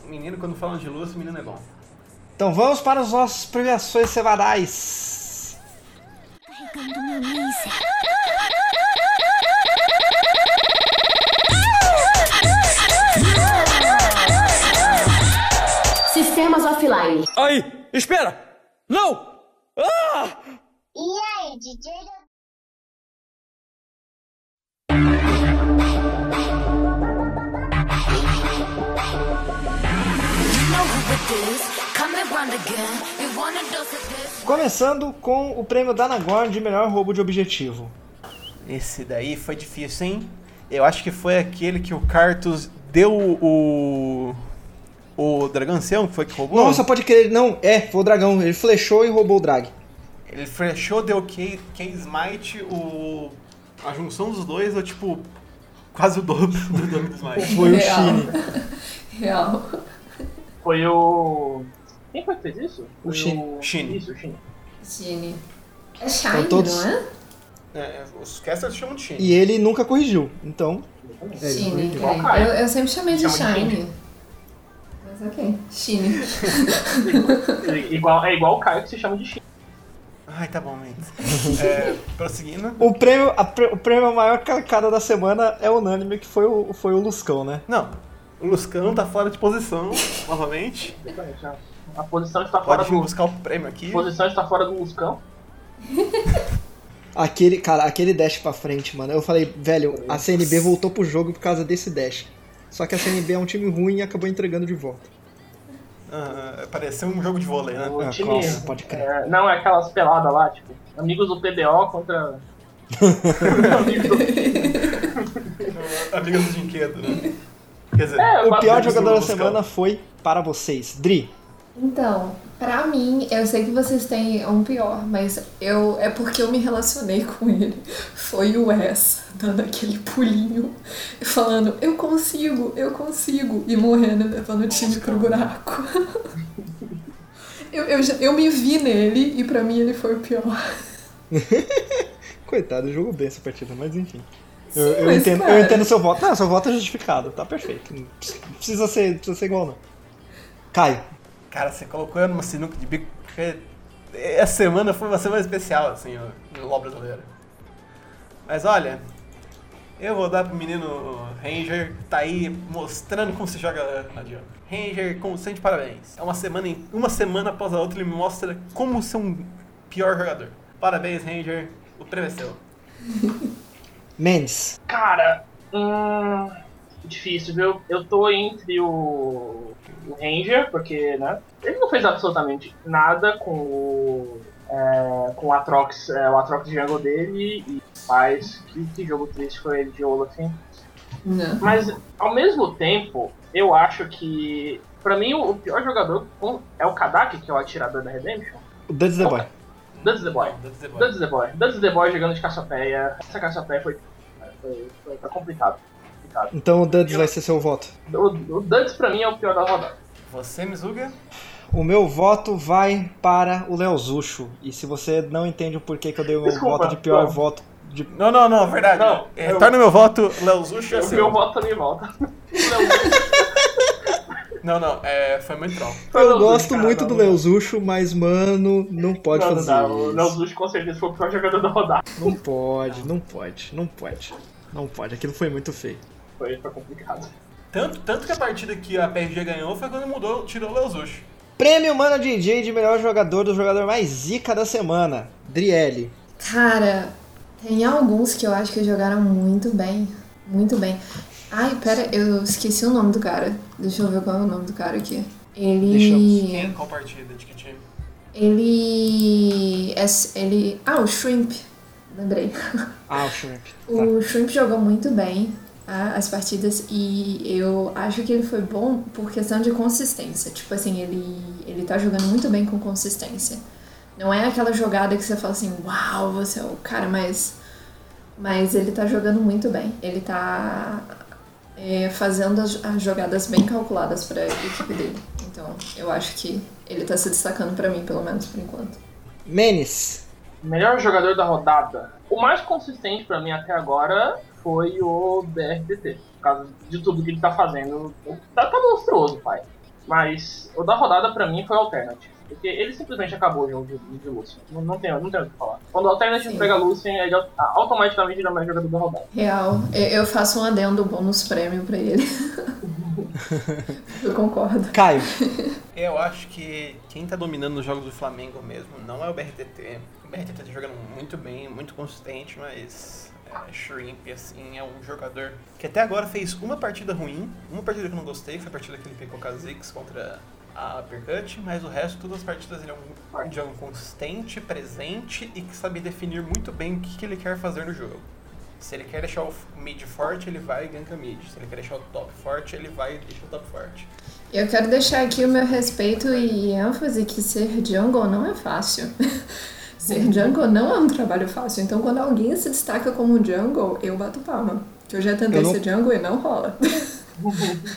O menino, quando falam de luz, o menino é bom. Então vamos para as nossas premiações semanais. Sistemas offline. Aí, espera! Não! Ah! E aí, DJ? Começando com o prêmio Danagorn de melhor roubo de objetivo. Esse daí foi difícil, hein? Eu acho que foi aquele que o Cartus deu o... O Dragão Ancião, que foi que roubou? Nossa, pode crer. Não, é, foi o dragão. Ele flechou e roubou o drag. Ele flechou, deu K, K Smite, o... a junção dos dois deu tipo quase o dobro do dano do Smite. Foi o Real. Shine. Real. Foi o. Quem foi que fez isso? Foi Shin. o Shin. Isso, o Shin. Gene. É Shine, todos- não é? É, os casters chamam de Shin. E ele nunca corrigiu. Então, É, Shine. é. Eu, eu sempre chamei de Chama de Shine. Mas ok. Shine. igual, é igual o Caio que se chama de Shin. Ai, tá bom, Mendes. é, prosseguindo. o prêmio, a o prêmio maior carcada da semana é unânime, que foi o, foi o Luscão, né? Não, o Luscão tá fora de posição, novamente. A posição está fora Pode do. buscar o prêmio aqui. A posição está fora do Luscão. Aquele, cara, aquele dash pra frente, mano. Eu falei, velho, a CNB voltou pro jogo por causa desse dash. Só que a CNB é um time ruim e acabou entregando de volta. Ah, pareceu um jogo de vôlei, né? O Ah, time. nossa, pode crer. é, não, é aquelas peladas lá, tipo, amigos do PBO contra. amigos do... Amigos do brinquedo, né? Quer dizer, É, O pior jogador da semana foi para vocês. Dri, Então, pra mim, eu sei que vocês têm um pior, mas eu é porque eu me relacionei com ele. Foi o Wes dando aquele pulinho falando, eu consigo, eu consigo, e morrendo, levando o time pro buraco. Eu, eu, eu me vi nele e pra mim ele foi o pior. coitado, jogou bem essa partida, mas enfim. Eu, Sim, eu mas, entendo, cara- eu entendo seu voto. Não, seu voto é justificado, tá perfeito. Não precisa ser, precisa ser igual, não. Caio, cara, você colocou eu numa sinuca de bico. porque Essa semana foi uma semana especial, assim, no- no LoL brasileiro. Mas olha, eu vou dar pro menino Ranger, que tá aí mostrando como se joga na Diana. Ranger, sempre, parabéns. É uma semana, em- uma semana após a outra, ele me mostra como ser um pior jogador. Parabéns, Ranger. O prêmio é seu. Mendes. Cara, hum, difícil, viu? Eu tô entre o, o Ranger, porque, né? Ele não fez absolutamente nada com o. É, com o Atrox, é, o Atrox Jungle dele e faz que, que jogo triste foi ele de Olafin. Não. Mas ao mesmo tempo, eu acho que pra mim o, pior jogador é o Kadak, que é o atirador da Redemption. O Duds the Boy. Duds the Boy. Duds the Boy. Duds the Boy. Duds the Boy jogando de Cassiopeia. Essa Cassiopeia foi, foi, foi, foi complicado. Complicado. Então o Duds vai ser seu voto. O, o Duds pra mim é o pior da rodada. Você, Mizuga? O meu voto vai para o Leozucho. E se você não entende o porquê que eu dei o meu Desculpa, voto de pior não. voto de Não, não, não, verdade. Não, É, eu- Torna meu voto, Léo Zucho é O seu. meu voto também volta. Não, não, é, foi muito troll. Eu gosto muito do Leozucho, mas, mano, não pode Não, fazer não, o isso. Nelzush com certeza foi o pior jogador da rodada. Não pode, não pode, não pode. Não pode, aquilo foi muito feio. Foi, foi complicado. Tanto, tanto que a partida que a PRG ganhou foi quando mudou, tirou o Léo Zucho. Prêmio Mana DJ de melhor jogador do jogador mais zica da semana. Driele. Cara, tem alguns que eu acho que jogaram muito bem. Muito bem. Ai, pera, eu esqueci o nome do cara. Deixa eu ver qual é o nome do cara aqui. Ele. Quem? Qual partida? De que time? Ele. é- Ele. Ah, o Shrimp. Lembrei. Ah, o Shrimp. O Shrimp jogou muito bem as partidas e eu acho que ele foi bom por questão de consistência. Tipo assim, ele, ele tá jogando muito bem com consistência. Não é aquela jogada que você fala assim, uau, você é o cara mais. Mas ele tá jogando muito bem. Ele tá é, fazendo as, as jogadas bem calculadas pra equipe dele. Então, eu acho que ele tá se destacando pra mim, pelo menos por enquanto. Menes. Melhor jogador da rodada. O mais consistente pra mim até agora foi o BRTT. Por causa de tudo que ele tá fazendo. Tá, tá monstruoso, pai. Mas o da rodada pra mim foi o Alternative. Porque ele simplesmente acabou o jogo de, de Lucian. Não, não, tem, não tem o que falar. Quando o Alternative Sim. pega Lucian, ele au- automaticamente ele é o melhor jogador da rodada. Real, eu eu faço um adendo bônus prêmio pra ele. eu concordo. Caio. Eu acho que quem tá dominando os jogos do Flamengo mesmo não é o BRTT. O BRTT tá jogando muito bem, muito consistente, mas é, Shrimp, assim, é um jogador que até agora fez uma partida ruim, uma partida que eu não gostei, foi a partida que ele pegou Kha'Zix contra a Uppercut, mas o resto, todas as partidas, ele é um jogo consistente, presente e que sabe definir muito bem o que, que ele quer fazer no jogo. Se ele quer deixar o mid forte, ele vai e ganka mid. Se ele quer deixar o top forte, ele vai e deixa o top forte. Eu quero deixar aqui o meu respeito e ênfase que ser jungle não é fácil. ser jungle não é um trabalho fácil. Então, quando alguém se destaca como jungle, eu bato palma. Que eu já tentei Eu não- ser jungle e não rola.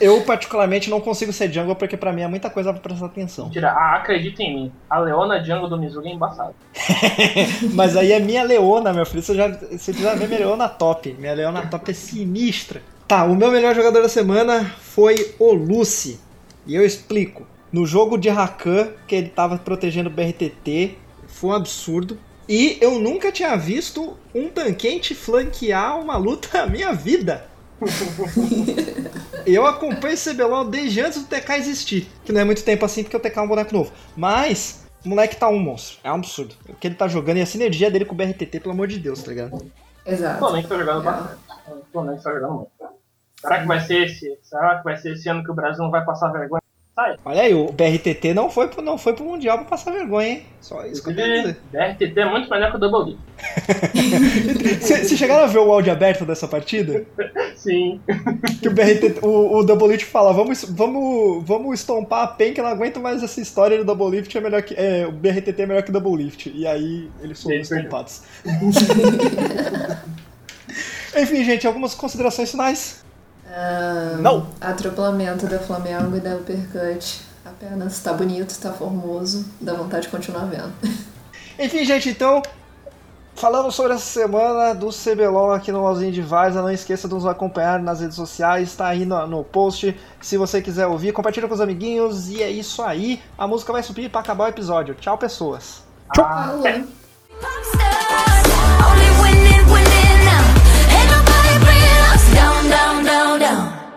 Eu, particularmente, não consigo ser jungle porque pra mim é muita coisa pra prestar atenção. Mentira, ah, acredita em mim. A Leona Django do Mizuga é embaçada. Mas aí é minha leona, meu filho. Você já, você precisa ver minha leona top. Minha leona top é sinistra. Tá, o meu melhor jogador da semana foi o Lucy. E eu explico. No jogo de Rakan, que ele tava protegendo o BRTT, foi um absurdo. E eu nunca tinha visto um tanquente flanquear uma luta na minha vida. Eu acompanho esse CBLOL desde antes do TK existir. Que não é muito tempo assim, porque o TK é um boneco novo. Mas, o moleque tá um monstro. É um absurdo. O que ele tá jogando e a sinergia dele com o BRTT, pelo amor de Deus, tá ligado? O Exato. Flamengo tá jogando bastante. O Flamengo tá jogando muito. Será que vai ser esse? Será que vai ser esse ano que o Brasil não vai passar vergonha? Sai. Olha aí, o BRTT não foi, pro- não foi pro Mundial pra passar vergonha, hein? Só isso que eu dizer. BRTT é muito melhor que o Double D. Vocês chegaram a ver o áudio aberto dessa partida? Sim. Que o BRTT, o, o Double Lift fala, vamos, vamos, vamos estompar a PEN que eu não aguento mais essa história do Double Lift é melhor que. É, o BRTT é melhor que o Double Lift. E aí eles foram estompados. Enfim, gente, algumas considerações finais. Não! Atropelamento da Flamengo e da Uppercut. Apenas tá bonito, tá formoso. Dá vontade de continuar vendo. Enfim, gente, então. Falamos sobre essa semana do CBLOL aqui no LOLzinho de Vaza. Não esqueça de nos acompanhar nas redes sociais, tá aí no, no post. Se você quiser ouvir, compartilha com os amiguinhos. E é isso aí. A música vai subir pra acabar o episódio. Tchau, pessoas. Falou! down, down.